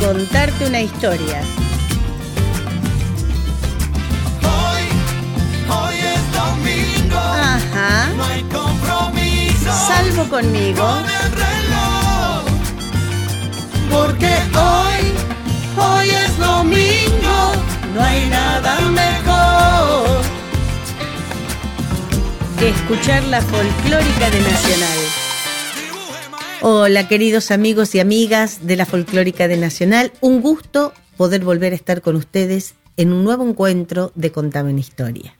Contarte una historia. Hoy, hoy es domingo. Ajá. No hay compromiso Salvo conmigo. con el reloj. Porque hoy, hoy es domingo. No hay nada mejor. que escuchar la folclórica de Nacional. Hola queridos amigos y amigas de la folclórica de Nacional, un gusto poder volver a estar con ustedes en un nuevo encuentro de Contame una historia.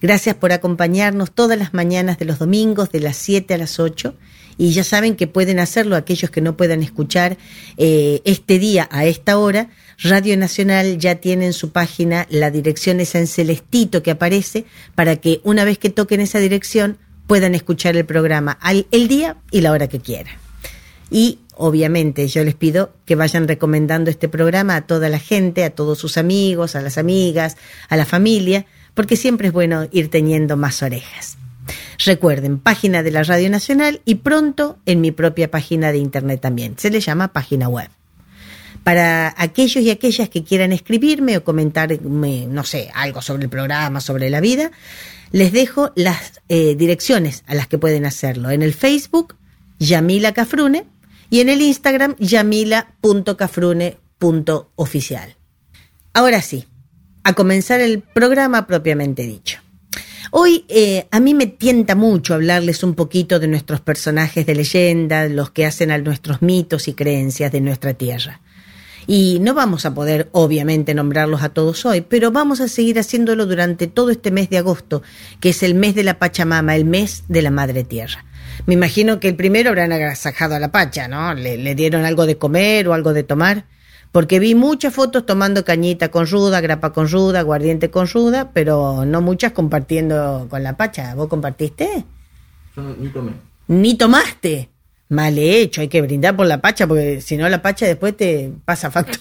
Gracias por acompañarnos todas las mañanas de los domingos de las 7 a las 8 y ya saben que pueden hacerlo aquellos que no puedan escuchar eh, este día a esta hora. Radio Nacional ya tiene en su página la dirección esa en celestito que aparece para que una vez que toquen esa dirección puedan escuchar el programa al, el día y la hora que quieran. Y obviamente yo les pido que vayan recomendando este programa a toda la gente, a todos sus amigos, a las amigas, a la familia, porque siempre es bueno ir teniendo más orejas. Recuerden, página de la Radio Nacional y pronto en mi propia página de internet también. Se le llama página web. Para aquellos y aquellas que quieran escribirme o comentarme, no sé, algo sobre el programa, sobre la vida, les dejo las eh, direcciones a las que pueden hacerlo. En el Facebook, Yamila Cafrune, y en el Instagram, yamila.cafrune.oficial. Ahora sí, a comenzar el programa propiamente dicho. Hoy eh, a mí me tienta mucho hablarles un poquito de nuestros personajes de leyenda, los que hacen a nuestros mitos y creencias de nuestra tierra. Y no vamos a poder, obviamente, nombrarlos a todos hoy, pero vamos a seguir haciéndolo durante todo este mes de agosto, que es el mes de la Pachamama, el mes de la Madre Tierra. Me imagino que el primero habrán agasajado a la Pacha, ¿no? Le, le dieron algo de comer o algo de tomar, porque vi muchas fotos tomando cañita con ruda, grapa con ruda, aguardiente con ruda, pero no muchas compartiendo con la Pacha. ¿Vos compartiste? Yo no- ni tomé. Ni tomaste. Mal hecho, hay que brindar por la pacha, porque si no la pacha después te pasa factura.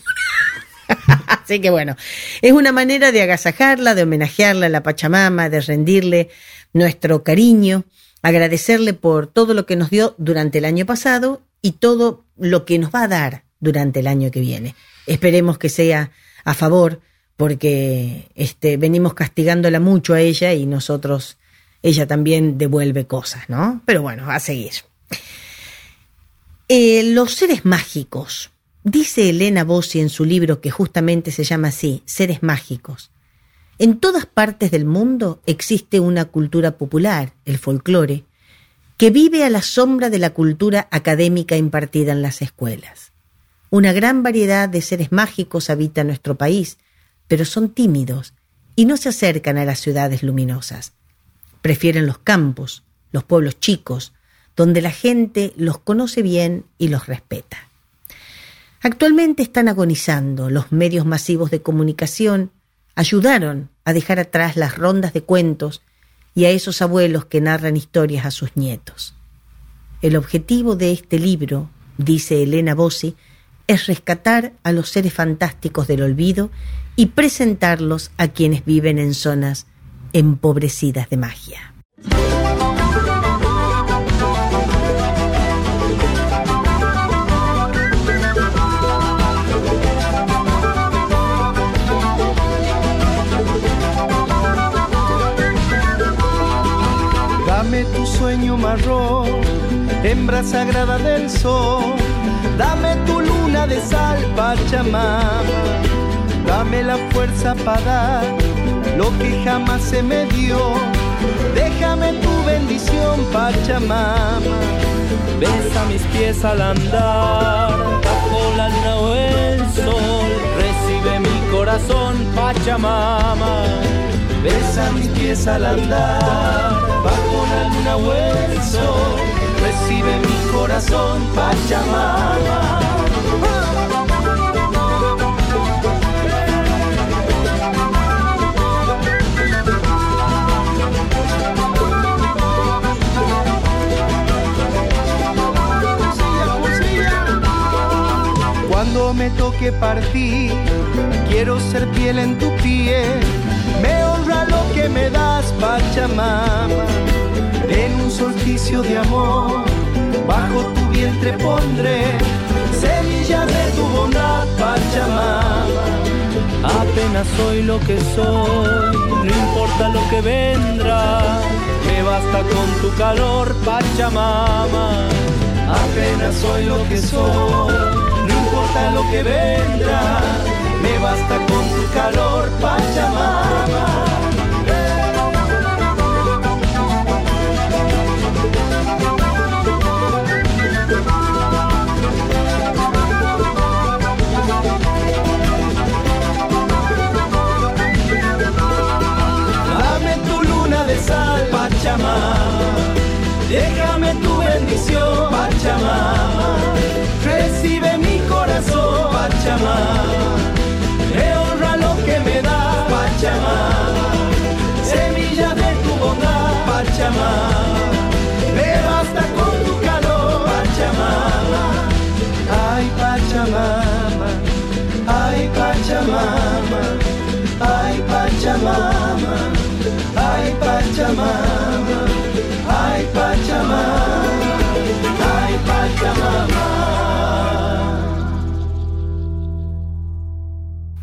Así que bueno, es una manera de agasajarla, de homenajearla a la Pachamama, de rendirle nuestro cariño, agradecerle por todo lo que nos dio durante el año pasado y todo lo que nos va a dar durante el año que viene. Esperemos que sea a favor, porque este, venimos castigándola mucho a ella y nosotros, ella también devuelve cosas, ¿no? Pero bueno, a seguir. Eh, los seres mágicos. Dice Elena Bossi en su libro que justamente se llama así, Seres Mágicos. En todas partes del mundo existe una cultura popular, el folclore, que vive a la sombra de la cultura académica impartida en las escuelas. Una gran variedad de seres mágicos habita nuestro país, pero son tímidos y no se acercan a las ciudades luminosas. Prefieren los campos, los pueblos chicos, donde la gente los conoce bien y los respeta. Actualmente están agonizando. Los medios masivos de comunicación ayudaron a dejar atrás las rondas de cuentos y a esos abuelos que narran historias a sus nietos. El objetivo de este libro, dice Elena Bossi, es rescatar a los seres fantásticos del olvido y presentarlos a quienes viven en zonas empobrecidas de magia. Marrón, hembra sagrada del sol. Dame tu luna de sal, Pachamama. Dame la fuerza para dar lo que jamás se me dio. Déjame tu bendición, Pachamama. Besa mis pies al andar, bajo la luna o el sol. Recibe mi corazón, Pachamama. Besa mis pies al andar, bajo la luna o recibe mi corazón Pachamama. Cuando me toque partir, quiero ser piel en tu piel. Me honra lo que me das, Pachamama. En un solsticio de amor, bajo tu vientre pondré semillas de tu bondad, Pachamama. Apenas soy lo que soy, no importa lo que vendrá. Me basta con tu calor, Pachamama. Apenas soy lo que soy, no importa lo que vendrá. Me basta con tu calor, Pachamama. Dame tu luna de sal, Pachamama. Déjame tu bendición, Pachamama. Recibe mi corazón, Pachamama. Que me da, Pachamama. Semilla de tu bondad, Pachamama. Me basta con tu calor, Pachamama. Ay, Pachamama. Ay, Pachamama. Ay, Pachamama. Ay, Pachamama. Ay, Pachamama. Ay, Pachamama.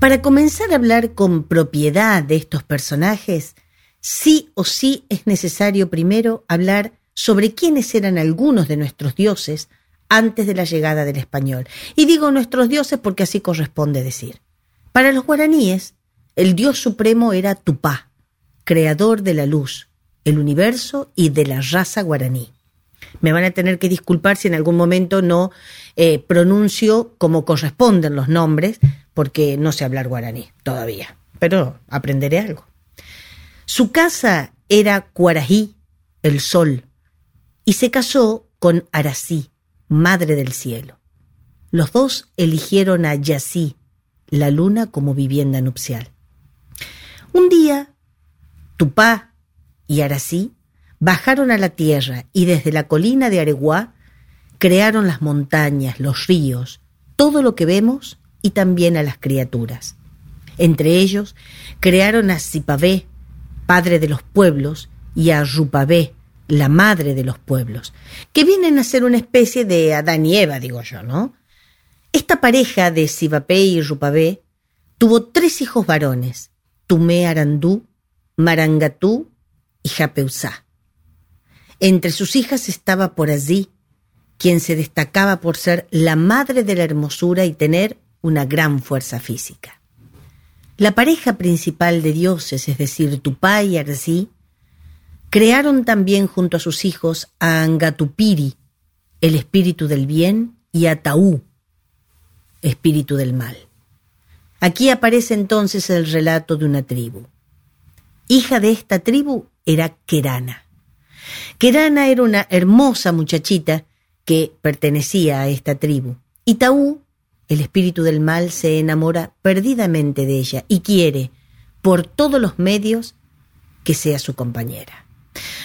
Para comenzar a hablar con propiedad de estos personajes, sí o sí es necesario primero hablar sobre quiénes eran algunos de nuestros dioses antes de la llegada del español. Y digo nuestros dioses porque así corresponde decir. Para los guaraníes, el dios supremo era Tupá, creador de la luz, el universo y de la raza guaraní. Me van a tener que disculpar si en algún momento no eh, pronuncio como corresponden los nombres, porque no sé hablar guaraní todavía, pero aprenderé algo. Su casa era Cuarají, el sol, y se casó con Arasí, madre del cielo. Los dos eligieron a Yací, la luna, como vivienda nupcial. Un día, Tupá y Arasí bajaron a la tierra y desde la colina de Areguá crearon las montañas, los ríos, todo lo que vemos y también a las criaturas. Entre ellos crearon a Zipavé, padre de los pueblos, y a Rupabé, la madre de los pueblos, que vienen a ser una especie de Adán y Eva, digo yo, ¿no? Esta pareja de Sibapé y Rupabé tuvo tres hijos varones, Tumé Arandú, Marangatú y Japeusá. Entre sus hijas estaba por allí, quien se destacaba por ser la madre de la hermosura y tener una gran fuerza física. La pareja principal de dioses, es decir, Tupá y Arzí, crearon también junto a sus hijos a Angatupiri, el espíritu del bien, y a Taú, espíritu del mal. Aquí aparece entonces el relato de una tribu. Hija de esta tribu era Kerana. Kerana era una hermosa muchachita que pertenecía a esta tribu. Y Taú, el espíritu del mal, se enamora perdidamente de ella y quiere, por todos los medios, que sea su compañera.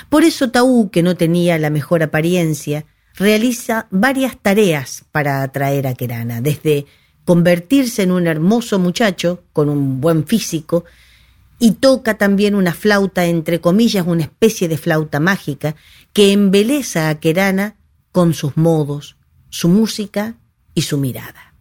Por eso Taú, que no tenía la mejor apariencia, realiza varias tareas para atraer a Kerana, desde convertirse en un hermoso muchacho con un buen físico, y toca también una flauta, entre comillas, una especie de flauta mágica, que embeleza a Kerana con sus modos, su música y su mirada.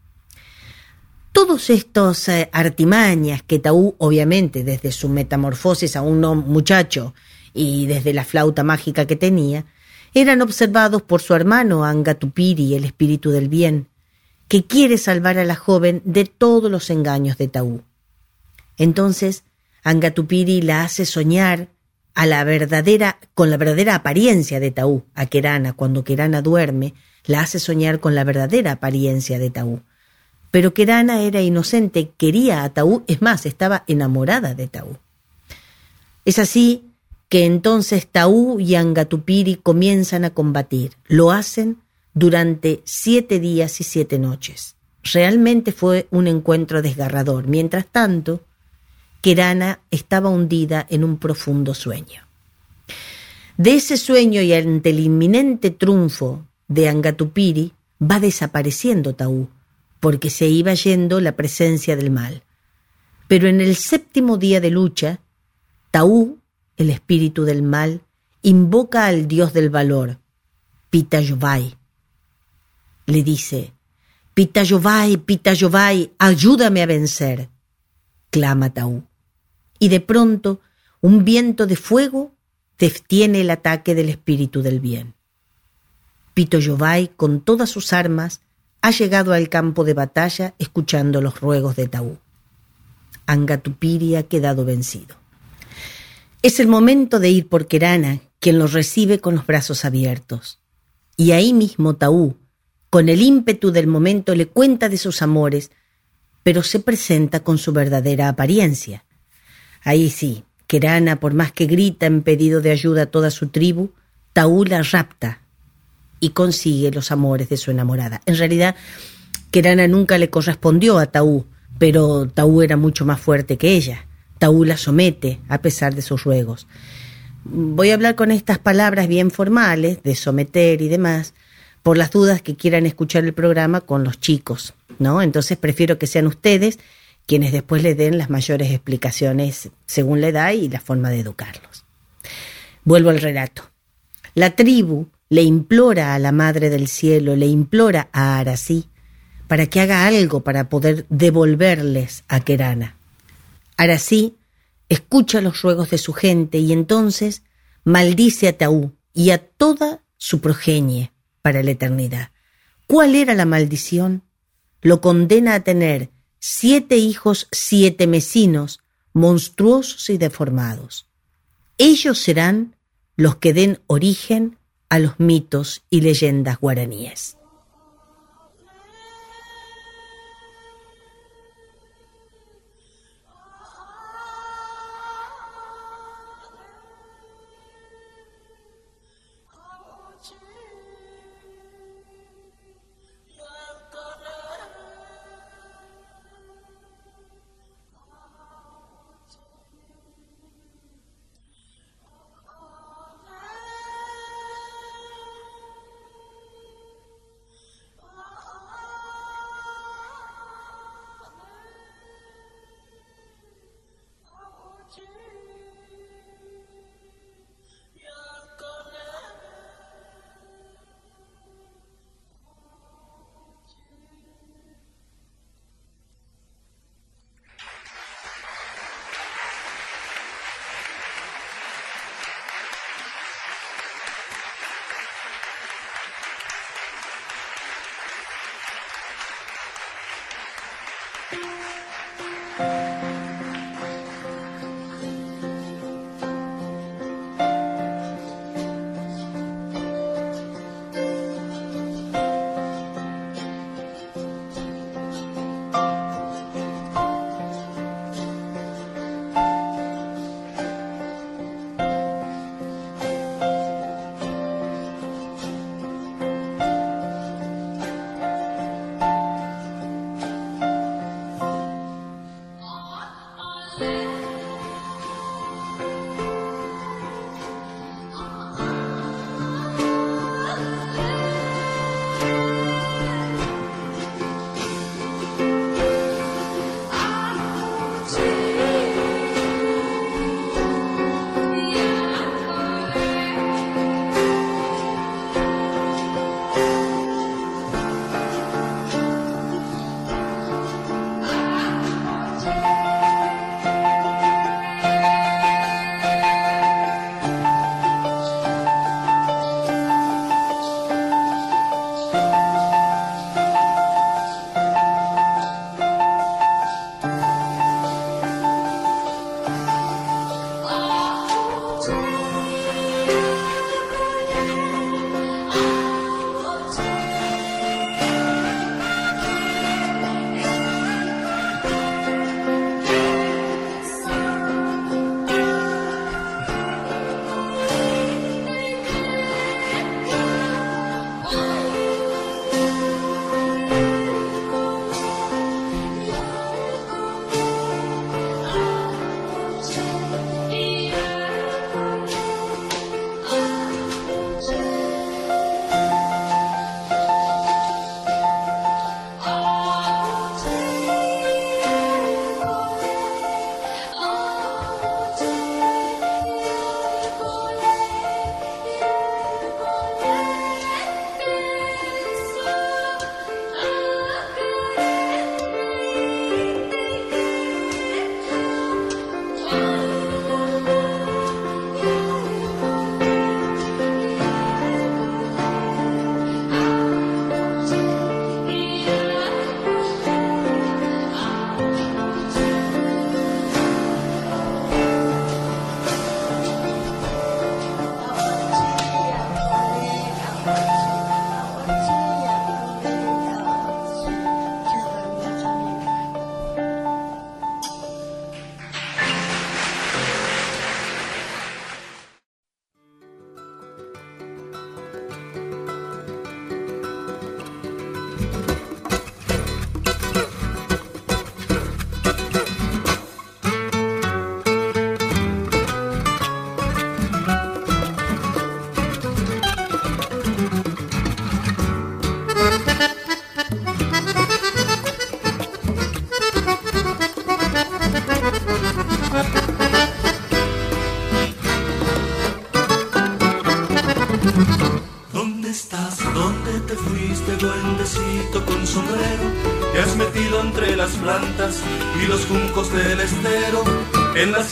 Todos estos eh, artimañas que Taú, obviamente, desde su metamorfosis a un muchacho y desde la flauta mágica que tenía, eran observados por su hermano Angatupiri, el espíritu del bien, que quiere salvar a la joven de todos los engaños de Taú. Entonces, Angatupiri la hace soñar a la verdadera, con la verdadera apariencia de Taú, a Kerana, cuando Kerana duerme, la hace soñar con la verdadera apariencia de Taú. Pero Kerana era inocente, quería a Taú, es más, estaba enamorada de Taú. Es así que entonces Taú y Angatupiri comienzan a combatir. Lo hacen durante siete días y siete noches. Realmente fue un encuentro desgarrador. Mientras tanto, Kerana estaba hundida en un profundo sueño. De ese sueño y ante el inminente triunfo de Angatupiri, va desapareciendo Taú, porque se iba yendo la presencia del mal. Pero en el séptimo día de lucha, Taú, el espíritu del mal, invoca al dios del valor, Pitayovai. Le dice, Pitayovai, Pitayovai, ayúdame a vencer, clama Taú. Y de pronto, un viento de fuego detiene el ataque del espíritu del bien. Pitayovai, con todas sus armas, ha llegado al campo de batalla escuchando los ruegos de Taú. Angatupiri ha quedado vencido. Es el momento de ir por Kerana, quien los recibe con los brazos abiertos. Y ahí mismo Taú, con el ímpetu del momento, le cuenta de sus amores, pero se presenta con su verdadera apariencia. Ahí sí, Kerana, por más que grita en pedido de ayuda a toda su tribu, Taú la rapta y consigue los amores de su enamorada. En realidad, Kerana nunca le correspondió a Taú, pero Taú era mucho más fuerte que ella. Taú la somete a pesar de sus ruegos. Voy a hablar con estas palabras bien formales, de someter y demás, por las dudas que quieran escuchar el programa con los chicos, ¿no? Entonces prefiero que sean ustedes quienes después le den las mayores explicaciones según la edad y la forma de educarlos. Vuelvo al relato. La tribu le implora a la Madre del Cielo, le implora a Arasí, para que haga algo para poder devolverles a Kerana. Arasí escucha los ruegos de su gente y entonces maldice a Taú y a toda su progenie para la eternidad. ¿Cuál era la maldición? Lo condena a tener siete hijos siete mesinos, monstruosos y deformados. Ellos serán los que den origen a los mitos y leyendas guaraníes.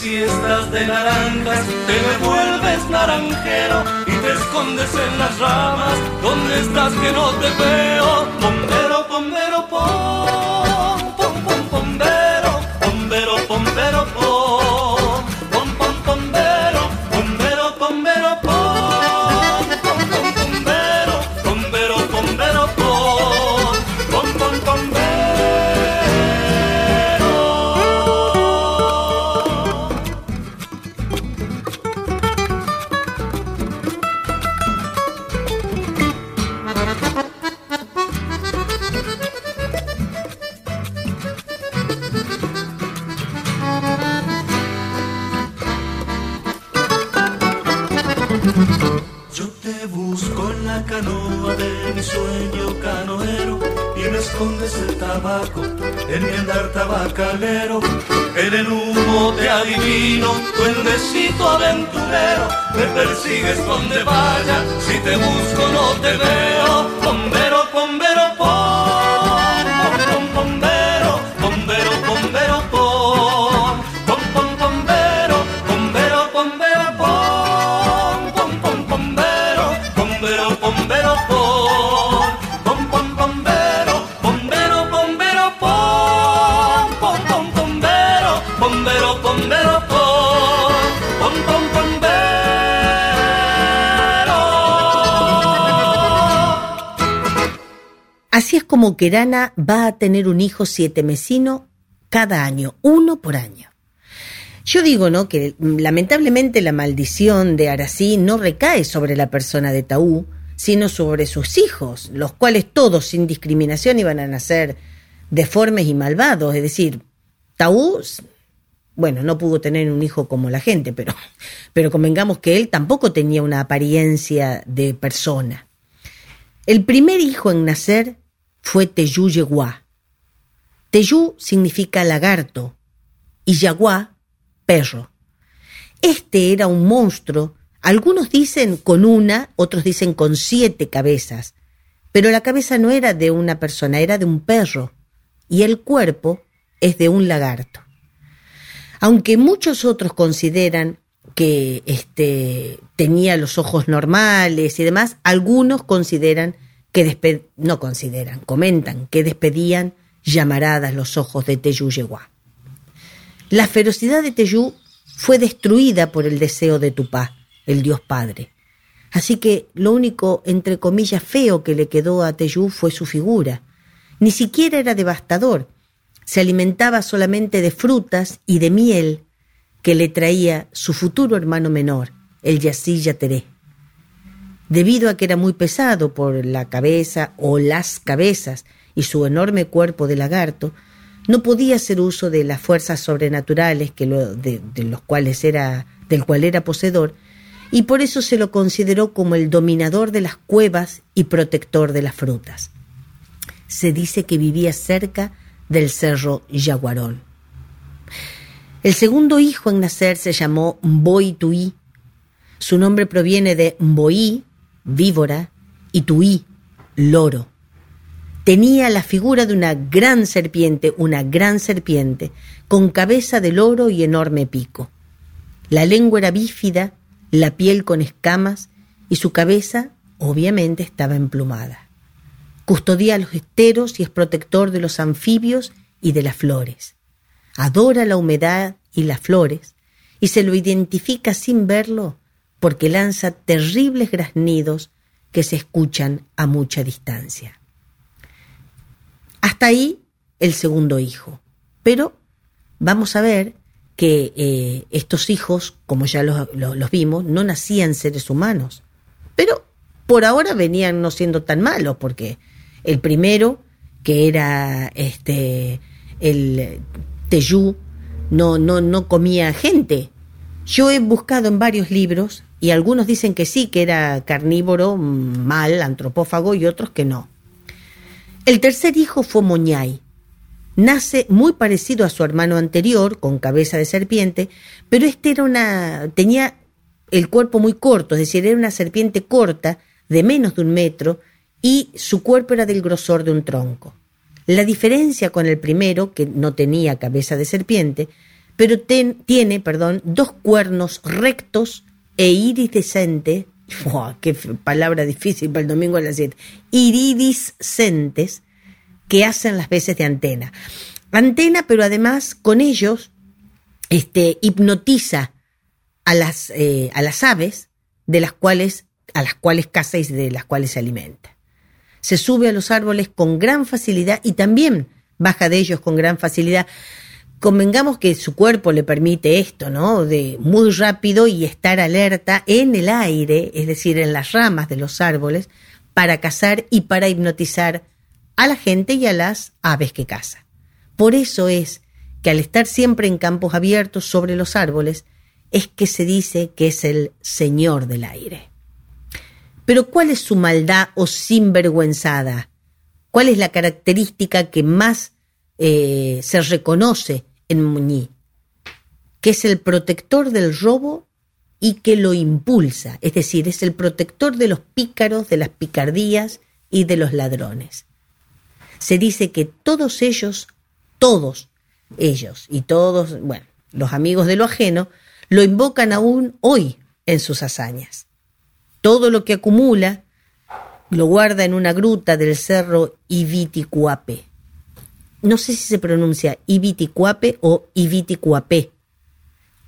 Siestas de naranjas te me vuelves naranjero y te escondes en las ramas. ¿Dónde estás que no te veo? Bombero, bombero, pom, Yo te busco en la canoa de mi sueño canoero y me escondes el tabaco en mi andar tabacalero. En el humo te adivino, duendecito aventurero, me persigues donde vaya, si te busco no te veo. Bombero, bombero, como Kerana va a tener un hijo siete mesino cada año, uno por año. Yo digo, ¿no? Que mm, lamentablemente la maldición de Arací no recae sobre la persona de Taú, sino sobre sus hijos, los cuales todos sin discriminación iban a nacer deformes y malvados. Es decir, Taú, bueno, no pudo tener un hijo como la gente, pero, pero convengamos que él tampoco tenía una apariencia de persona. El primer hijo en nacer fue Teyú Yeguá. Teyú significa lagarto y Yaguá, perro. Este era un monstruo, algunos dicen con una, otros dicen con siete cabezas, pero la cabeza no era de una persona, era de un perro, y el cuerpo es de un lagarto. Aunque muchos otros consideran que este, tenía los ojos normales y demás, algunos consideran que no consideran, comentan que despedían llamaradas los ojos de Teyú Yeguá. La ferocidad de Teyú fue destruida por el deseo de Tupá, el dios padre. Así que lo único, entre comillas, feo que le quedó a Teyú fue su figura. Ni siquiera era devastador. Se alimentaba solamente de frutas y de miel que le traía su futuro hermano menor, el Yassi Yateré. Debido a que era muy pesado por la cabeza o las cabezas y su enorme cuerpo de lagarto, no podía hacer uso de las fuerzas sobrenaturales que de, los cuales era, del cual era poseedor, y por eso se lo consideró como el dominador de las cuevas y protector de las frutas. Se dice que vivía cerca del cerro Yaguarón. El segundo hijo en nacer se llamó Mboi Tuí. Su nombre proviene de Mboi, víbora, y Tuí, loro. Tenía la figura de una gran serpiente, una gran serpiente, con cabeza de loro y enorme pico. La lengua era bífida, la piel con escamas y su cabeza obviamente estaba emplumada. Custodia los esteros y es protector de los anfibios y de las flores. Adora la humedad y las flores y se lo identifica sin verlo porque lanza terribles graznidos que se escuchan a mucha distancia. Hasta ahí el segundo hijo. Pero vamos a ver que eh, estos hijos, como ya los, vimos, no nacían seres humanos. Pero por ahora venían no siendo tan malos, porque el primero, que era este el Teyú, no, no, no comía gente. Yo he buscado en varios libros y algunos dicen que sí, que era carnívoro, mm, mal, antropófago, y otros que no. El tercer hijo fue Moñay. Nace muy parecido a su hermano anterior, con cabeza de serpiente, pero este era una. tenía el cuerpo muy corto, es decir, era una serpiente corta, de menos de un metro, y su cuerpo era del grosor de un tronco. La diferencia con el primero, que no tenía cabeza de serpiente, pero tiene, perdón, dos cuernos rectos e iridescentes, qué palabra difícil para el domingo a las 7, iridiscentes, que hacen las veces de antena. Antena, pero además con ellos este, hipnotiza a las, eh, a las aves de las cuales, a las cuales caza y de las cuales se alimenta. Se sube a los árboles con gran facilidad y también baja de ellos con gran facilidad. Convengamos que su cuerpo le permite esto, ¿no? De muy rápido y estar alerta en el aire, es decir, en las ramas de los árboles, para cazar y para hipnotizar a la gente y a las aves que caza. Por eso es que al estar siempre en campos abiertos sobre los árboles, es que se dice que es el Señor del aire. Pero ¿cuál es su maldad o sinvergüenzada? ¿Cuál es la característica que más eh, se reconoce en Muñí? Que es el protector del robo y que lo impulsa, es decir, es el protector de los pícaros, de las picardías y de los ladrones. Se dice que todos ellos, todos ellos y todos, bueno, los amigos de lo ajeno, lo invocan aún hoy en sus hazañas. Todo lo que acumula lo guarda en una gruta del cerro Ibiticuape. No sé si se pronuncia Ibiticuape o Ibiticuape.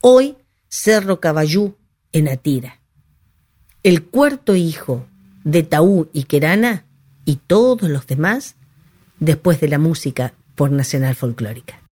Hoy, Cerro Caballú en Atira. El cuarto hijo de Taú y Querana y todos los demás después de la música por Nacional Folclórica.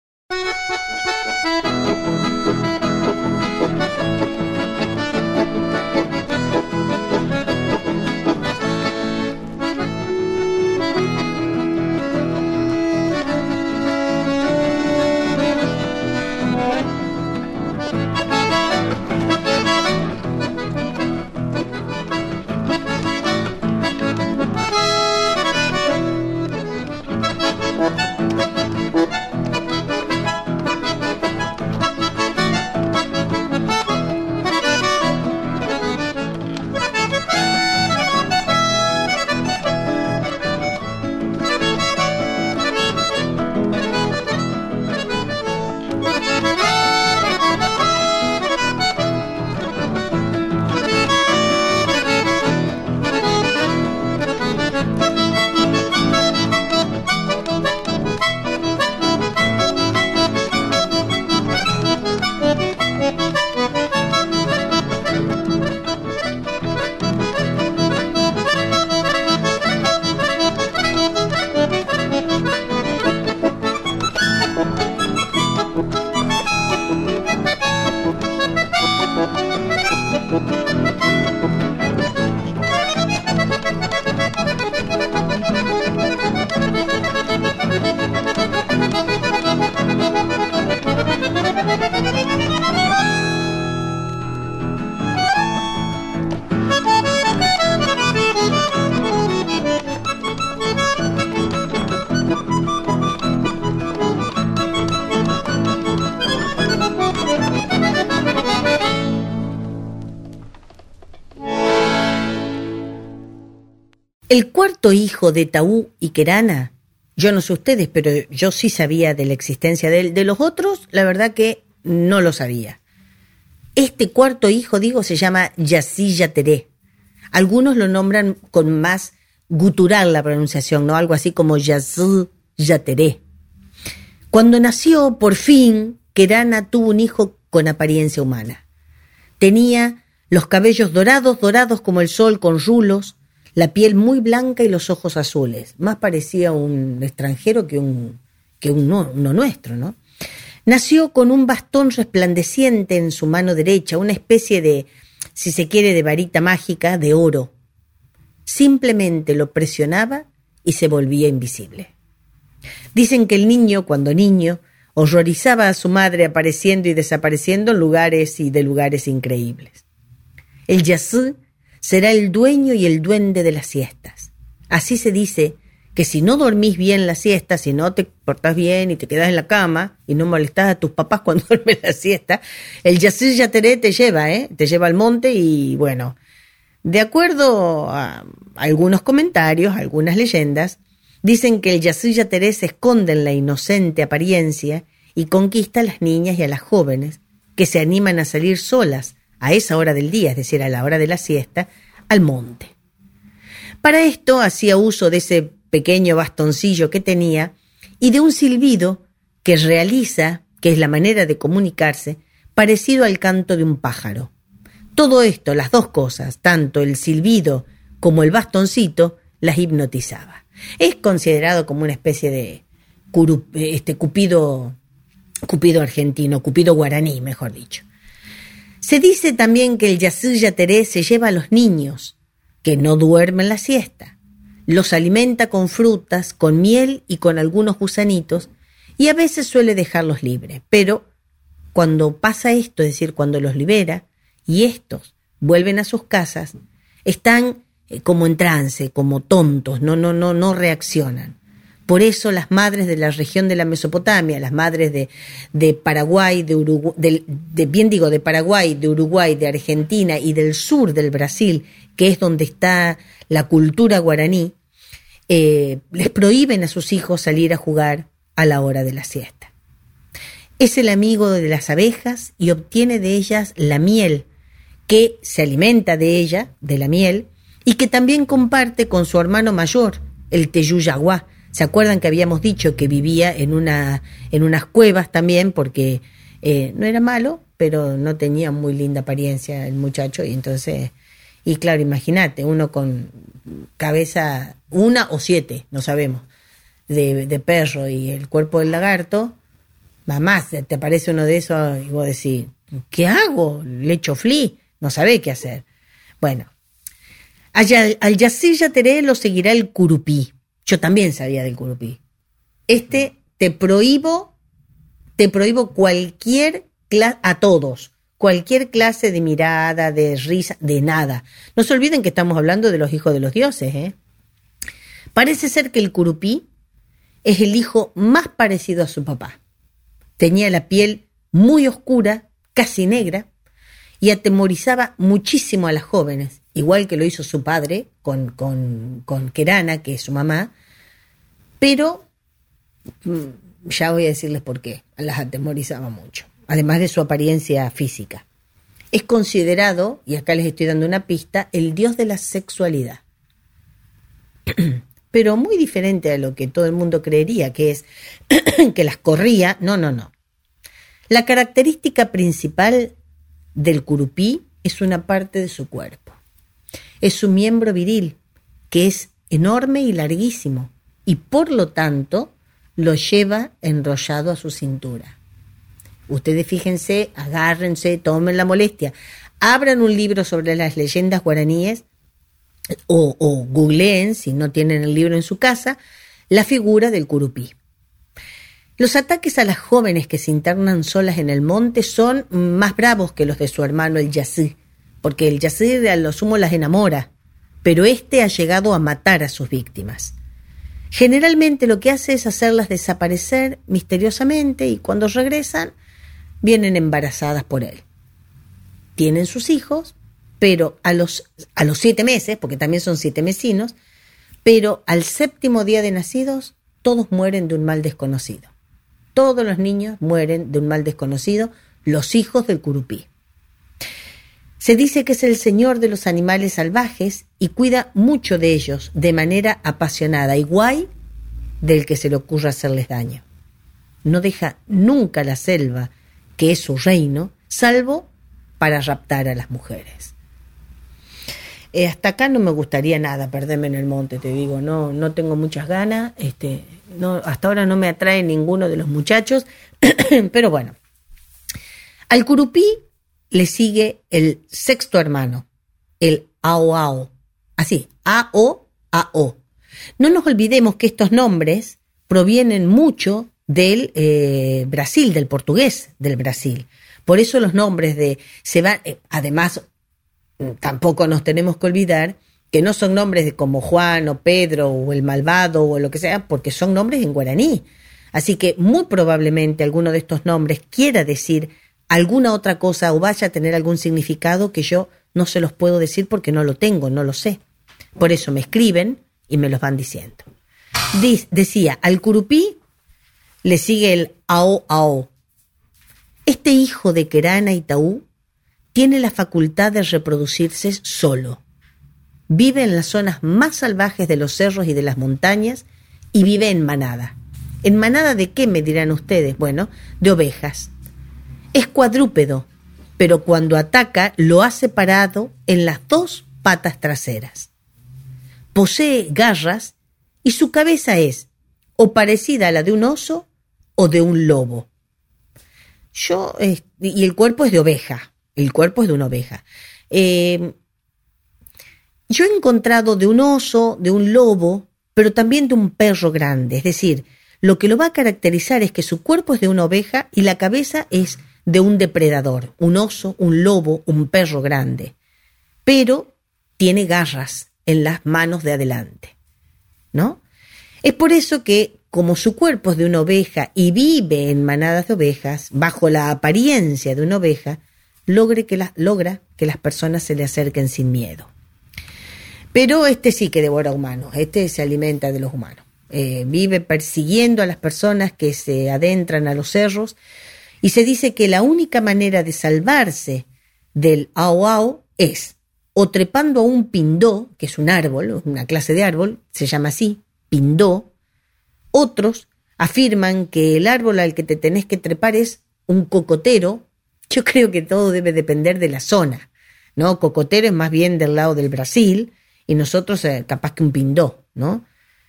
Cuarto hijo de Taú y Kerana, yo no sé ustedes, pero yo sí sabía de la existencia de él. De los otros, la verdad que no lo sabía. Este cuarto hijo, digo, se llama Yassi Yateré. Algunos lo nombran con más gutural la pronunciación, ¿no? Algo así como Yassi Yateré. Cuando nació, por fin, Kerana tuvo un hijo con apariencia humana. Tenía los cabellos dorados, dorados como el sol, con rulos, la piel muy blanca y los ojos azules. Más parecía un extranjero que un que uno, nuestro, ¿no? Nació con un bastón resplandeciente en su mano derecha, una especie de, si se quiere, de varita mágica de oro. Simplemente lo presionaba y se volvía invisible. Dicen que el niño, cuando niño, horrorizaba a su madre apareciendo y desapareciendo en lugares y de lugares increíbles. El yazú será el dueño y el duende de las siestas. Así se dice que si no dormís bien la siesta, si no te portás bien y te quedas en la cama y no molestás a tus papás cuando duermen la siesta, el Yacir Yateré te lleva, ¿eh? Te lleva al monte y bueno, de acuerdo a algunos comentarios, algunas leyendas, Dicen que el Yasuya Teresa esconde en la inocente apariencia y conquista a las niñas y a las jóvenes que se animan a salir solas a esa hora del día, es decir, a la hora de la siesta, al monte. Para esto hacía uso de ese pequeño bastoncillo que tenía y de un silbido que realiza, que es la manera de comunicarse, parecido al canto de un pájaro. Todo esto, las dos cosas, tanto el silbido como el bastoncito, las hipnotizaba. Es considerado como una especie de este, cupido, cupido argentino, cupido guaraní, mejor dicho. Se dice también que el Yasuya Teré se lleva a los niños, que no duermen la siesta. Los alimenta con frutas, con miel y con algunos gusanitos, y a veces suele dejarlos libres. Pero cuando pasa esto, es decir, cuando los libera, y estos vuelven a sus casas, están eh, como en trance, como tontos, no, no, no, no reaccionan. Por eso las madres de la región de la Mesopotamia, las madres de, de Paraguay, de Uruguay, de, bien digo, de Paraguay, de Uruguay, de Argentina y del sur del Brasil, que es donde está la cultura guaraní, eh, les prohíben a sus hijos salir a jugar a la hora de la siesta. Es el amigo de las abejas y obtiene de ellas la miel, que se alimenta de ella, de la miel, y que también comparte con su hermano mayor, el Teyuyaguá, ¿Se acuerdan que habíamos dicho que vivía en, una, en unas cuevas también porque eh, no era malo, pero no tenía muy linda apariencia el muchacho y entonces, y claro, imagínate, uno con cabeza, una o siete, no sabemos, de, de perro y el cuerpo del lagarto, más, te aparece uno de esos y vos decís, ¿qué hago? Le fli, no sabe qué hacer. Bueno, al Yacilla Teré lo seguirá el curupí. Yo también sabía del curupí. Este te prohíbo, te prohíbo cualquier clase, a todos, cualquier clase de mirada, de risa, de nada. No se olviden que estamos hablando de los hijos de los dioses, ¿eh? Parece ser que el curupí es el hijo más parecido a su papá. Tenía la piel muy oscura, casi negra, y atemorizaba muchísimo a las jóvenes, igual que lo hizo su padre con, con, con Kerana, que es su mamá, pero mm, ya voy a decirles por qué, las atemorizaba mucho, además de su apariencia física. Es considerado, y acá les estoy dando una pista, el dios de la sexualidad. Pero muy diferente a lo que todo el mundo creería, que es que las corría. No, no, no. La característica principal del curupí es una parte de su cuerpo. Es su miembro viril, que es enorme y larguísimo, y por lo tanto lo lleva enrollado a su cintura. Ustedes fíjense, agárrense, tomen la molestia, abran un libro sobre las leyendas guaraníes o, o googleen, si no tienen el libro en su casa, la figura del curupí. Los ataques a las jóvenes que se internan solas en el monte son más bravos que los de su hermano el Yazid, porque el Yazid a lo sumo las enamora, pero éste ha llegado a matar a sus víctimas. Generalmente lo que hace es hacerlas desaparecer misteriosamente y cuando regresan vienen embarazadas por él. Tienen sus hijos, pero a los, a los siete meses, porque también son siete mesinos, pero al séptimo día de nacidos todos mueren de un mal desconocido. Todos los niños mueren de un mal desconocido, los hijos del curupí. Se dice que es el señor de los animales salvajes y cuida mucho de ellos de manera apasionada y guay del que se le ocurra hacerles daño. No deja nunca la selva, que es su reino, salvo para raptar a las mujeres. Eh, hasta acá no me gustaría nada perderme en el monte, te digo, no, no tengo muchas ganas, este, no, hasta ahora no me atrae ninguno de los muchachos, pero bueno. Al curupí le sigue el sexto hermano, el Ao así, A-O-A-O. No nos olvidemos que estos nombres provienen mucho del eh, Brasil, del portugués del Brasil. Por eso los nombres de se van, eh, además tampoco nos tenemos que olvidar que no son nombres de como Juan o Pedro o el malvado o lo que sea, porque son nombres en guaraní. Así que muy probablemente alguno de estos nombres quiera decir alguna otra cosa o vaya a tener algún significado que yo no se los puedo decir porque no lo tengo, no lo sé. Por eso me escriben y me los van diciendo. Decía, al curupí le sigue el ao ao. Este hijo de Kerana y Taú tiene la facultad de reproducirse solo. Vive en las zonas más salvajes de los cerros y de las montañas y vive en manada. ¿En manada de qué me dirán ustedes? Bueno, de ovejas. Es cuadrúpedo, pero cuando ataca lo hace parado en las dos patas traseras. Posee garras y su cabeza es o parecida a la de un oso o de un lobo. Yo, y el cuerpo es de oveja, el cuerpo es de una oveja. Eh, yo he encontrado de un oso, de un lobo, pero también de un perro grande. Es decir, lo que lo va a caracterizar es que su cuerpo es de una oveja y la cabeza es de un depredador, un oso, un lobo, un perro grande. Pero tiene garras en las manos de adelante. ¿No? Es por eso que, como su cuerpo es de una oveja y vive en manadas de ovejas, bajo la apariencia de una oveja, logre que logra que las personas se le acerquen sin miedo. Pero este sí que devora humanos, este se alimenta de los humanos. Eh, vive persiguiendo a las personas que se adentran a los cerros y se dice que la única manera de salvarse del ao ao es o trepando a un pindó, que es un árbol, una clase de árbol, se llama así, pindó. Otros afirman que el árbol al que te tenés que trepar es un cocotero. Yo creo que todo debe depender de la zona, ¿no? Cocotero es más bien del lado del Brasil y nosotros eh, capaz que un pindó, ¿no?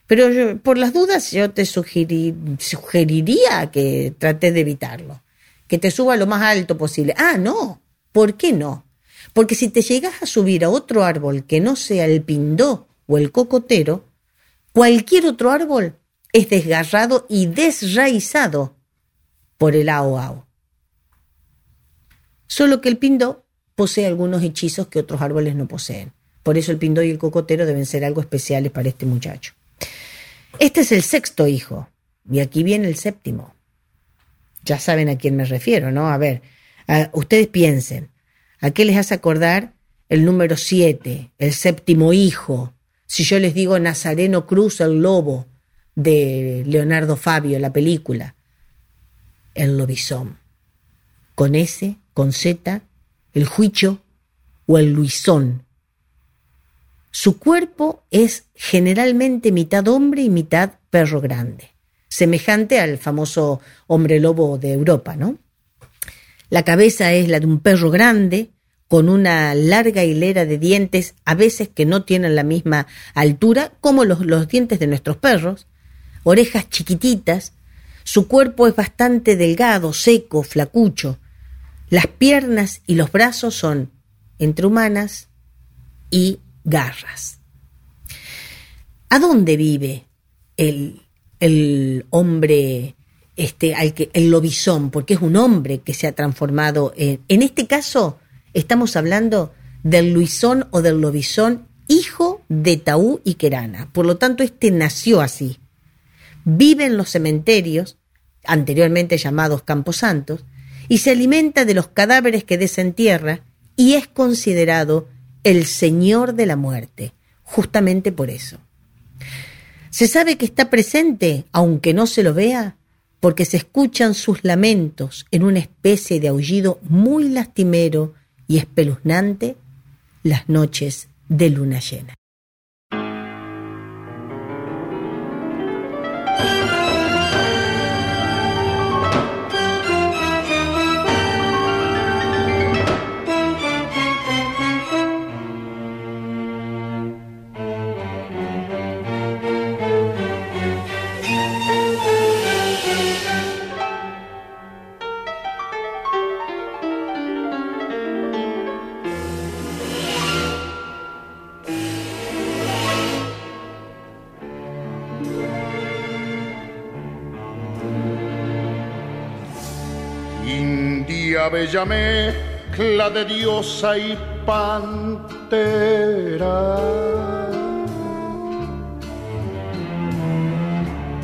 Pero por las dudas yo te sugeri- sugeriría que trates de evitarlo, que te suba lo más alto posible. Ah, no, ¿por qué no? Porque si te llegas a subir a otro árbol que no sea el pindó o el cocotero, cualquier otro árbol es desgarrado y desraizado por el ao ao. Solo que el pindó posee algunos hechizos que otros árboles no poseen. Por eso el pindó y el cocotero deben ser algo especiales para este muchacho. Este es el sexto hijo, y aquí viene el séptimo. Ya saben a quién me refiero, ¿no? A ver, ustedes piensen, ¿a qué les hace acordar el número siete, el séptimo hijo? Si yo les digo Nazareno Cruz, el lobo, de Leonardo Fabio, la película, el lobizón, con S, con Z, el juicho o el luisón. Su cuerpo es generalmente mitad hombre y mitad perro grande, semejante al famoso hombre lobo de Europa, ¿no? La cabeza es la de un perro grande, con una larga hilera de dientes, a veces que no tienen la misma altura como los, dientes de nuestros perros, orejas chiquititas, su cuerpo es bastante delgado, seco, flacucho, las piernas y los brazos son entre humanas y garras. ¿A dónde vive el, el hombre, este, al que, el lobizón? Porque es un hombre que se ha transformado en. En este caso, estamos hablando del luisón o del lobizón, hijo de Taú y Kerana. Por lo tanto, este nació así. Vive en los cementerios, anteriormente llamados camposantos, y se alimenta de los cadáveres que desentierra y es considerado el señor de la muerte, justamente por eso. Se sabe que está presente, aunque no se lo vea, porque se escuchan sus lamentos en una especie de aullido muy lastimero y espeluznante las noches de luna llena. Bella mezcla de diosa y pantera.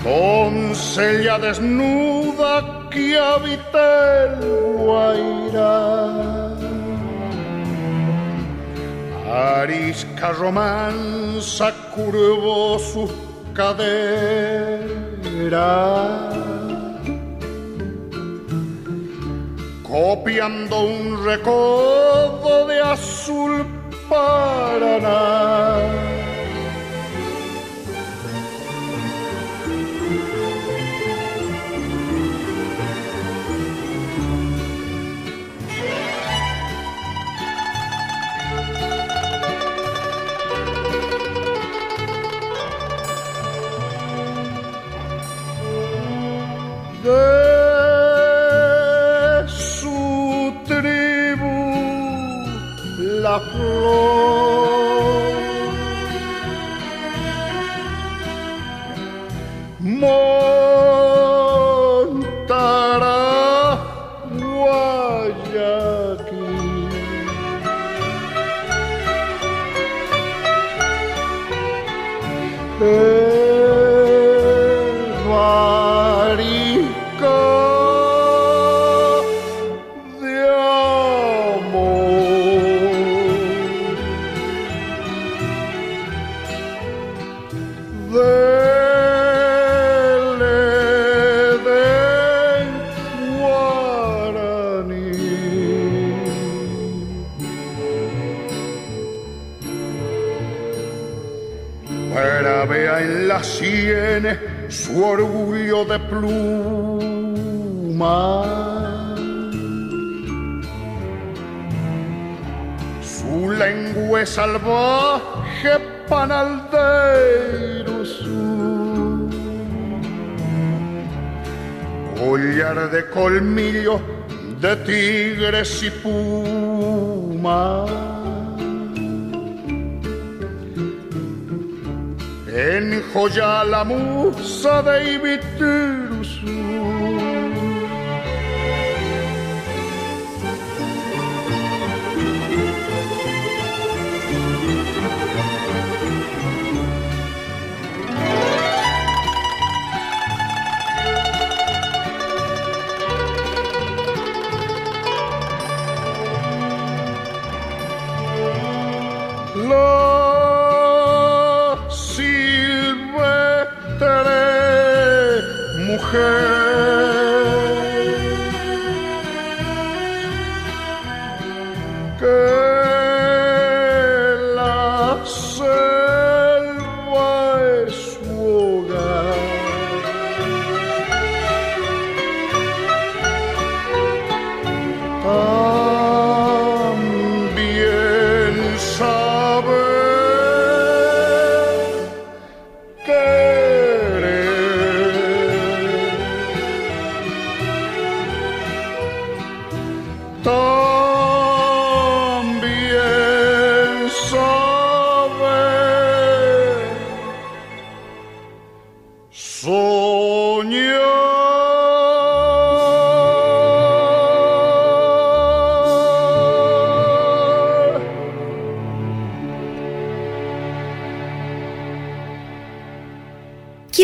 Doncella desnuda que habita el Guairá. Arisca romanza curvó sus cadera. Copiando un recodo de azul Paraná. de la flor. De tigres y pumas. enjoya la musa de Ibitirusu.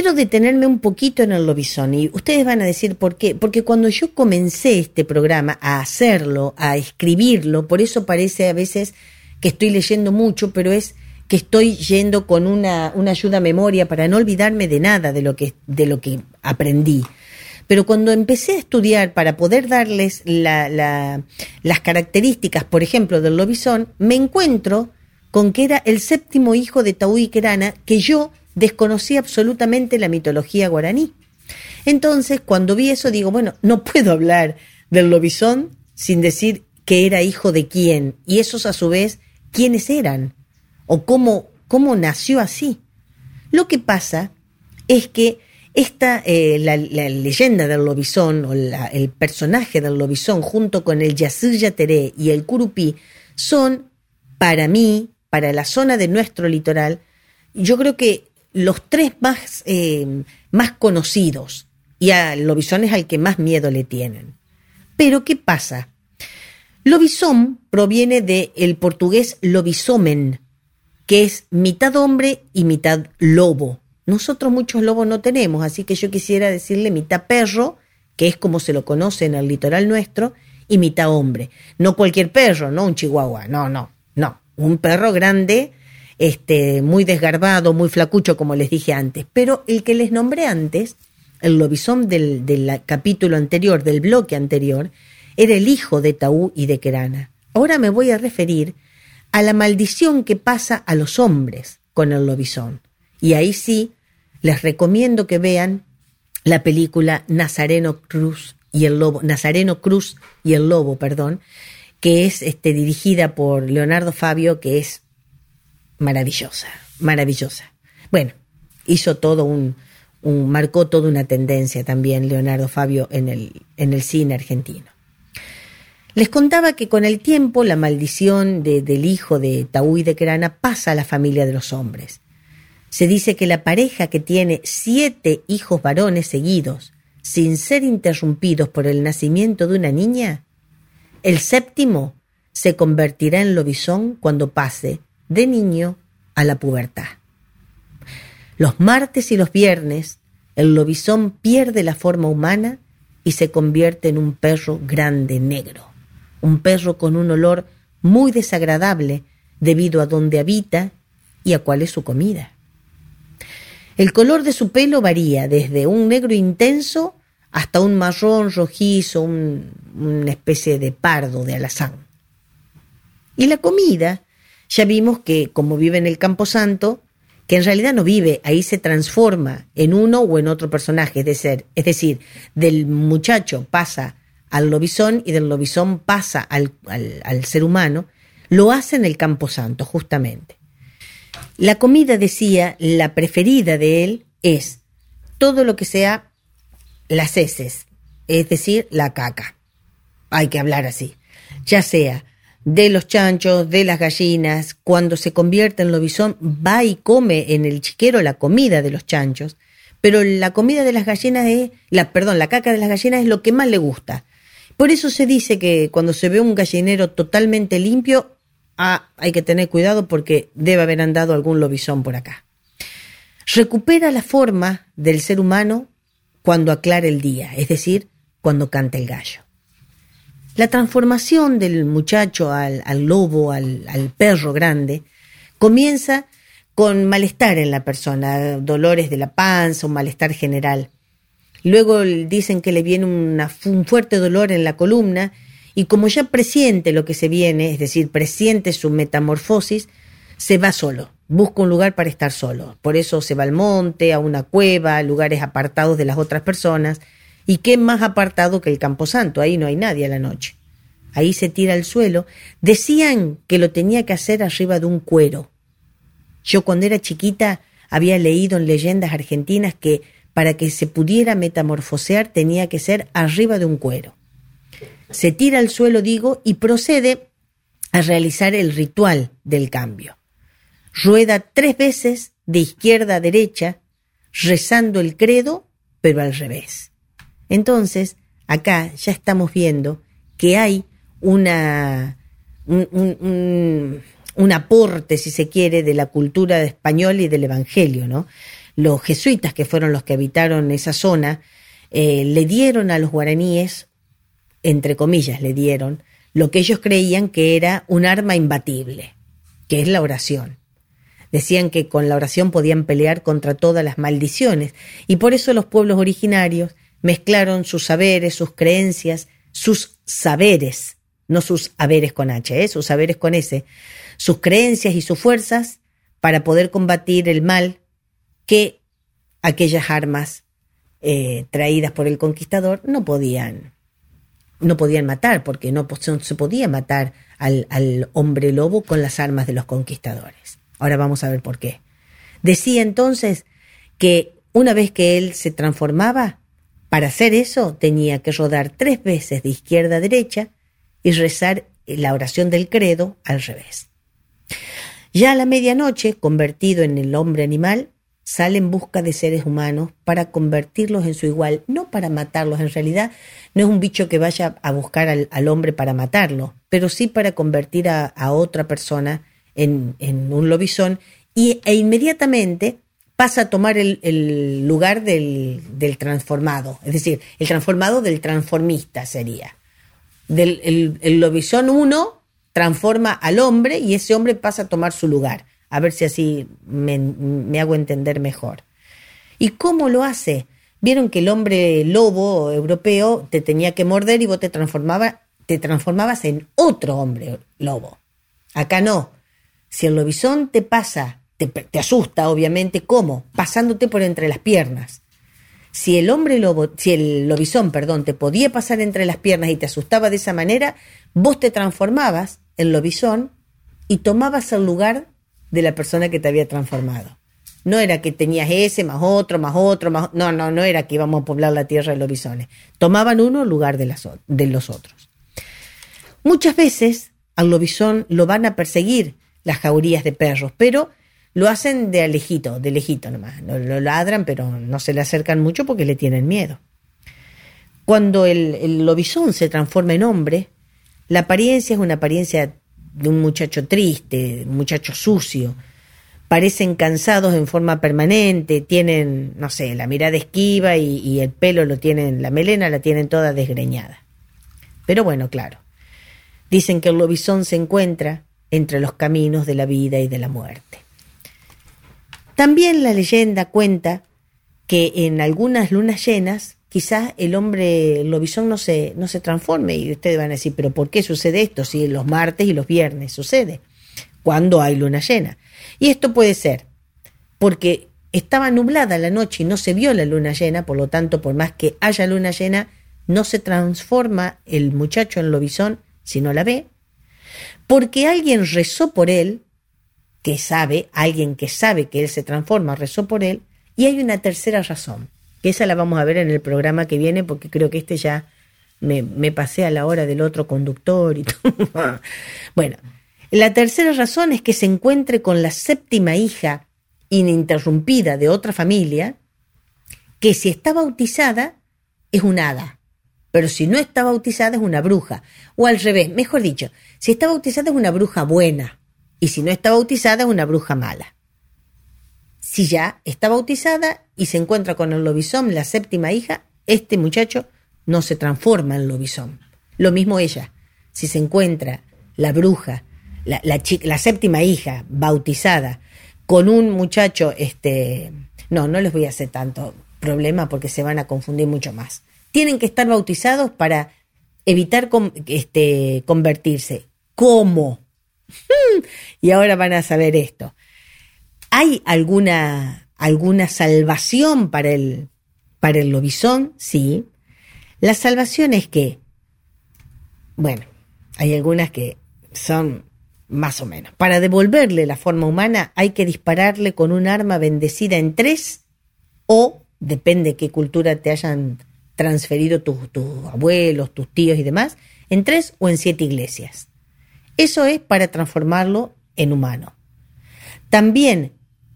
Quiero detenerme un poquito en el lobizón y ustedes van a decir por qué. Porque cuando yo comencé este programa a hacerlo, a escribirlo, por eso parece a veces que estoy leyendo mucho, pero es que estoy yendo con una, una ayuda a memoria para no olvidarme de nada de lo que, de lo que aprendí. Pero cuando empecé a estudiar para poder darles la- la- las características, por ejemplo, del lobizón, me encuentro con que era el séptimo hijo de Taú y Querana, que yo desconocía absolutamente la mitología guaraní. Entonces, cuando vi eso, digo, bueno, no puedo hablar del lobizón sin decir que era hijo de quién, y esos a su vez, quiénes eran, o cómo, cómo nació así. Lo que pasa es que esta, eh, la, leyenda del lobizón, o la- el personaje del lobizón, junto con el Yacir Yateré y el Curupí, son, para mí, para la zona de nuestro litoral, yo creo que los tres más, eh, más conocidos, y al lobizón es al que más miedo le tienen. Pero, ¿qué pasa? Lobizón proviene del portugués lobisomen, que es mitad hombre y mitad lobo. Nosotros muchos lobos no tenemos, así que yo quisiera decirle mitad perro, que es como se lo conoce en el litoral nuestro, y mitad hombre. No cualquier perro, no un chihuahua, no, no, no. Un perro grande este, muy desgarbado, muy flacucho, como les dije antes. Pero el que les nombré antes, el lobizón del, del capítulo anterior, del bloque anterior, era el hijo de Taú y de Kerana. Ahora me voy a referir a la maldición que pasa a los hombres con el lobizón. Y ahí sí, les recomiendo que vean la película Nazareno Cruz y el Lobo, Nazareno Cruz y el Lobo, perdón, que es este, dirigida por Leonardo Fabio, que es maravillosa, maravillosa. Bueno, hizo todo un, un marcó toda una tendencia también Leonardo Fabio en el, en el cine argentino. Les contaba que con el tiempo la maldición de, del hijo de Taú y de Kerana pasa a la familia de los hombres. Se dice que la pareja que tiene siete hijos varones seguidos, sin ser interrumpidos por el nacimiento de una niña, el séptimo se convertirá en lobizón cuando pase de niño a la pubertad. Los martes y los viernes, el lobizón pierde la forma humana y se convierte en un perro grande negro un perro con un olor muy desagradable debido a dónde habita y a cuál es su comida. El color de su pelo varía desde un negro intenso hasta un marrón rojizo, una especie de pardo de alazán. Y la comida, ya vimos que como vive en el Campo Santo, que en realidad no vive, ahí se transforma en uno o en otro personaje, es decir, es decir del muchacho pasa al lobizón y del lobizón pasa al, al, ser humano, lo hace en el Campo Santo, justamente. La comida, decía, la preferida de él es todo lo que sea las heces, es decir, la caca. Hay que hablar así. Ya sea de los chanchos, de las gallinas, cuando se convierte en lobizón, va y come en el chiquero la comida de los chanchos, pero la comida de las gallinas es, la, perdón, la caca de las gallinas es lo que más le gusta. Por eso se dice que cuando se ve un gallinero totalmente limpio, ah, hay que tener cuidado porque debe haber andado algún lobizón por acá. Recupera la forma del ser humano cuando aclara el día, es decir, cuando canta el gallo. La transformación del muchacho al, lobo, al, perro grande, comienza con malestar en la persona, dolores de la panza, un malestar general. Luego dicen que le viene un fuerte dolor en la columna y como ya presiente lo que se viene, es decir, presiente su metamorfosis, se va solo, busca un lugar para estar solo. Por eso se va al monte, a una cueva, lugares apartados de las otras personas. ¿Y qué más apartado que el Camposanto? Ahí no hay nadie a la noche. Ahí se tira al suelo. Decían que lo tenía que hacer arriba de un cuero. Yo cuando era chiquita había leído en leyendas argentinas que para que se pudiera metamorfosear tenía que ser arriba de un cuero. Se tira al suelo, digo, y procede a realizar el ritual del cambio. Rueda tres veces de izquierda a derecha, rezando el credo, pero al revés. Entonces, acá ya estamos viendo que hay una, un, un aporte, si se quiere, de la cultura española y del Evangelio, ¿no? los jesuitas, que fueron los que habitaron esa zona, eh, le dieron a los guaraníes, entre comillas, le dieron lo que ellos creían que era un arma imbatible, que es la oración. Decían que con la oración podían pelear contra todas las maldiciones, y por eso los pueblos originarios mezclaron sus saberes, sus creencias, sus saberes, no sus haberes con H, ¿eh? sus saberes con S, sus creencias y sus fuerzas para poder combatir el mal que aquellas armas eh, traídas por el conquistador no podían, no podían matar, porque no, se podía matar al, al hombre lobo con las armas de los conquistadores. Ahora vamos a ver por qué. Decía entonces que una vez que él se transformaba, para hacer eso tenía que rodar tres veces de izquierda a derecha y rezar la oración del credo al revés. Ya a la medianoche, convertido en el hombre animal, sale en busca de seres humanos para convertirlos en su igual, no para matarlos. En realidad no es un bicho que vaya a buscar al, hombre para matarlo, pero sí para convertir a, otra persona en, un lobizón y, e inmediatamente pasa a tomar el, lugar del, transformado, es decir, el transformado del transformista sería. Del, el, el lobizón 1 transforma al hombre y ese hombre pasa a tomar su lugar. A ver si así me, hago entender mejor. ¿Y cómo lo hace? Vieron que el hombre lobo europeo te tenía que morder y vos te, transformaba, te transformabas en otro hombre lobo. Acá no. Si el lobizón te pasa, te, asusta, obviamente, ¿cómo? Pasándote por entre las piernas. Si el hombre lobo, si el lobizón, perdón, te podía pasar entre las piernas y te asustaba de esa manera, vos te transformabas en lobizón y tomabas el lugar de la persona que te había transformado. No era que tenías ese, más otro, más otro, más... No, no, no era que íbamos a poblar la tierra de lobisones. Tomaban uno en lugar de, las, de los otros. Muchas veces al lobizón lo van a perseguir las jaurías de perros, pero lo hacen de lejito, de lejito nomás. Lo, lo ladran, pero no se le acercan mucho porque le tienen miedo. Cuando el, el lobizón se transforma en hombre, la apariencia es una apariencia de un muchacho triste, un muchacho sucio. Parecen cansados en forma permanente, tienen, no sé, la mirada esquiva y, y el pelo lo tienen, la melena la tienen toda desgreñada. Pero bueno, claro. Dicen que el lobizón se encuentra entre los caminos de la vida y de la muerte. También la leyenda cuenta que en algunas lunas llenas quizás el hombre el lobizón no se, no se transforme y ustedes van a decir, pero ¿por qué sucede esto si los martes y los viernes sucede? Cuando hay luna llena. Y esto puede ser porque estaba nublada la noche y no se vio la luna llena, por lo tanto, por más que haya luna llena, no se transforma el muchacho en lobizón si no la ve, porque alguien rezó por él, que sabe, alguien que sabe que él se transforma, rezó por él, y hay una tercera razón, que esa la vamos a ver en el programa que viene, porque creo que este ya me, pasé a la hora del otro conductor y todo. bueno, la tercera razón es que se encuentre con la séptima hija ininterrumpida de otra familia, que si está bautizada es un hada, pero si no está bautizada es una bruja, o al revés, mejor dicho, si está bautizada es una bruja buena, y si no está bautizada es una bruja mala. Si ya está bautizada y se encuentra con el lobizón, la séptima hija, este muchacho no se transforma en lobizón. Lo mismo ella, si se encuentra la bruja, la, la, la séptima hija bautizada, con un muchacho, este, no, no les voy a hacer tanto problema porque se van a confundir mucho más. Tienen que estar bautizados para evitar este, convertirse. ¿Cómo? y ahora van a saber esto. ¿Hay alguna, alguna salvación para el, para el lobizón? Sí. La salvación es que, bueno, hay algunas que son más o menos. Para devolverle la forma humana hay que dispararle con un arma bendecida en tres o, depende qué cultura te hayan transferido tus, tus abuelos, tus tíos y demás, en tres o en siete iglesias. Eso es para transformarlo en humano. También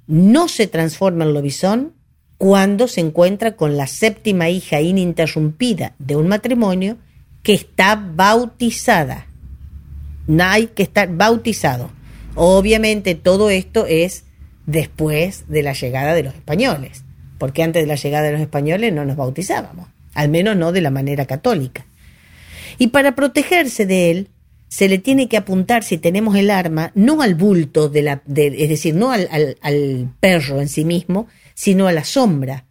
no se transforma en lobizón cuando se encuentra con la séptima hija ininterrumpida de un matrimonio que está bautizada. No hay que estar bautizado. Obviamente todo esto es después de la llegada de los españoles, porque antes de la llegada de los españoles no nos bautizábamos, al menos no de la manera católica. Y para protegerse de él, se le tiene que apuntar, si tenemos el arma, no al bulto, de la, de, es decir, no al, al, perro en sí mismo, sino a la sombra.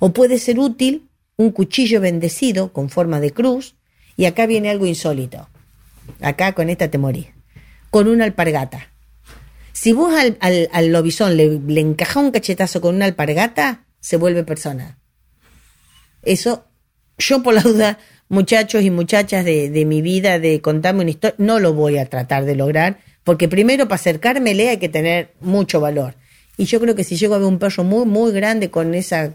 O puede ser útil un cuchillo bendecido con forma de cruz, y acá viene algo insólito. Acá con esta te. Con una alpargata. Si vos al, al, al lobizón le, le encajás un cachetazo con una alpargata, se vuelve persona. Eso, yo por la duda, muchachos y muchachas de, de, mi vida, de contarme una historia, no lo voy a tratar de lograr, porque primero para acercármele hay que tener mucho valor. Y yo creo que si llego a ver un perro muy, muy grande con esa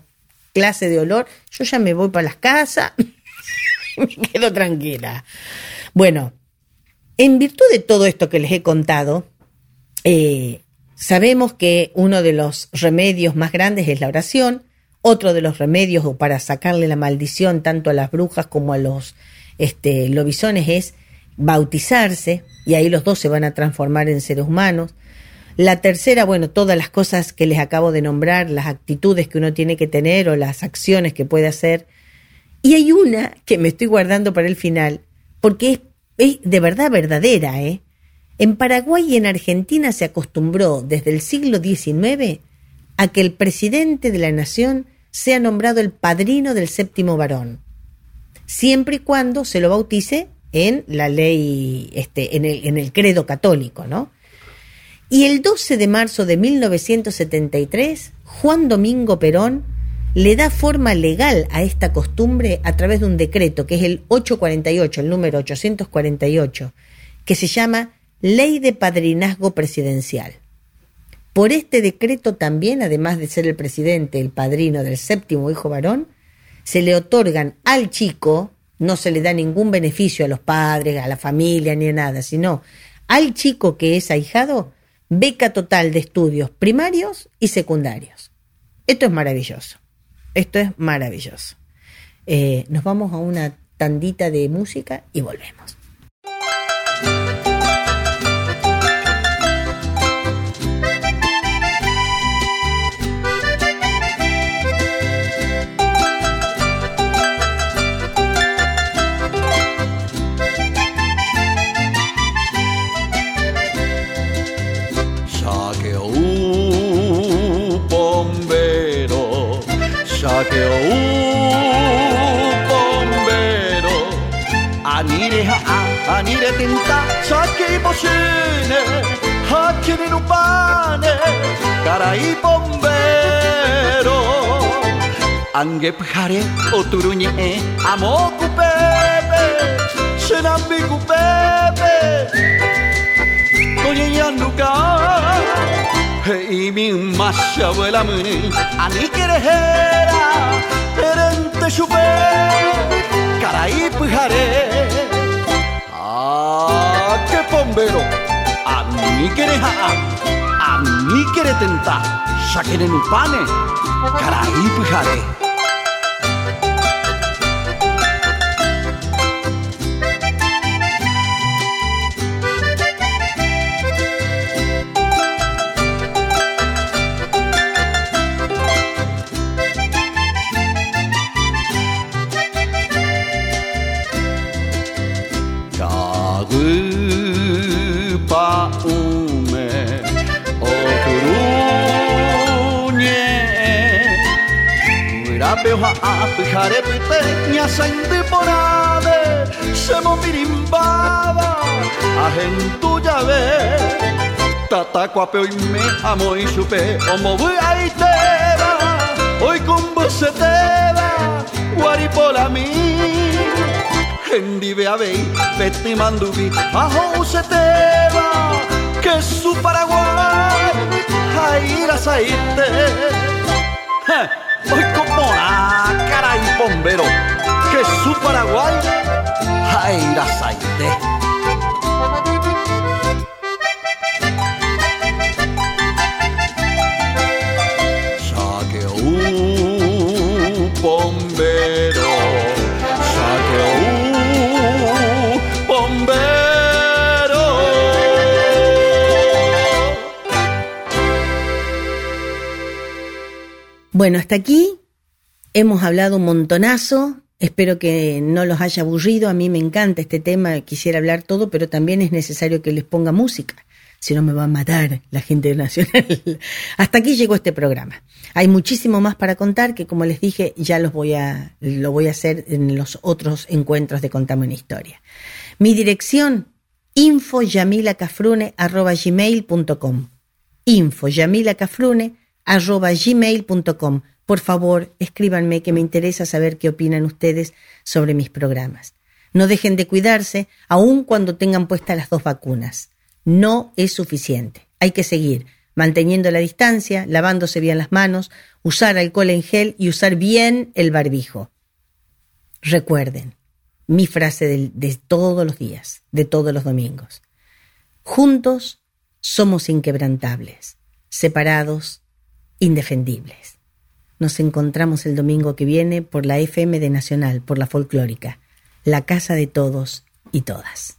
clase de olor, yo ya me voy para las casas, me quedo tranquila. Bueno, en virtud de todo esto que les he contado, eh, sabemos que uno de los remedios más grandes es la oración, otro de los remedios para sacarle la maldición tanto a las brujas como a los este, lobisones es bautizarse, y ahí los dos se van a transformar en seres humanos. La tercera, bueno, todas las cosas que les acabo de nombrar, las actitudes que uno tiene que tener o las acciones que puede hacer. Y hay una que me estoy guardando para el final, porque es, es de verdad verdadera, ¿eh? En Paraguay y en Argentina se acostumbró desde el siglo XIX a que el presidente de la nación sea nombrado el padrino del séptimo varón, siempre y cuando se lo bautice en la ley, este, en el, en el credo católico, ¿no? Y el 12 de marzo de 1973, Juan Domingo Perón le da forma legal a esta costumbre a través de un decreto, que es el 848, el número 848, que se llama Ley de Padrinazgo Presidencial. Por este decreto también, además de ser el presidente, el padrino del séptimo hijo varón, se le otorgan al chico, no se le da ningún beneficio a los padres, a la familia ni a nada, sino al chico que es ahijado, beca total de estudios primarios y secundarios. Esto es maravilloso. Esto es maravilloso. Eh, nos vamos a una tandita de música y volvemos. Ange pjare oturuñe amo cupepe, senambi cupepe. Koyyanuka Hey mi masha vuela muni Ani kerehera Erente chupe Carai pujare Ah, que bombero Ani kereha Ani keretenta Shakere nu pane. Carai pujare Urapeoha apijare piteña sainte porade Semo pirimbada Agentu llave Tatacuape hoy me amo y supe Omo voy a itera Hoy con bucetera Guaripola mi Hendi beabei, beti mandubi, aho useteba, que su Paraguay, jaira saite. Bombero, que su Paraguay, jaira saite. Saque un bombero, saque un bombero. Bueno, hasta aquí hemos hablado un montonazo. Espero que no los haya aburrido. A mí me encanta este tema, quisiera hablar todo, pero también es necesario que les ponga música. Si no me va a matar la gente nacional. Hasta aquí llegó este programa. Hay muchísimo más para contar que, como les dije, ya los voy a, lo voy a hacer en los otros encuentros de Contame una Historia. Mi dirección, infoyamilacafrune.com. Infoyamilacafrune.com. Por favor, escríbanme que me interesa saber qué opinan ustedes sobre mis programas. No dejen de cuidarse, aun cuando tengan puestas las dos vacunas. No es suficiente. Hay que seguir manteniendo la distancia, lavándose bien las manos, usar alcohol en gel y usar bien el barbijo. Recuerden, mi frase de, de todos los días, de todos los domingos. Juntos somos inquebrantables, separados, indefendibles. Nos encontramos el domingo que viene por la FM de Nacional, por la folclórica, la casa de todos y todas.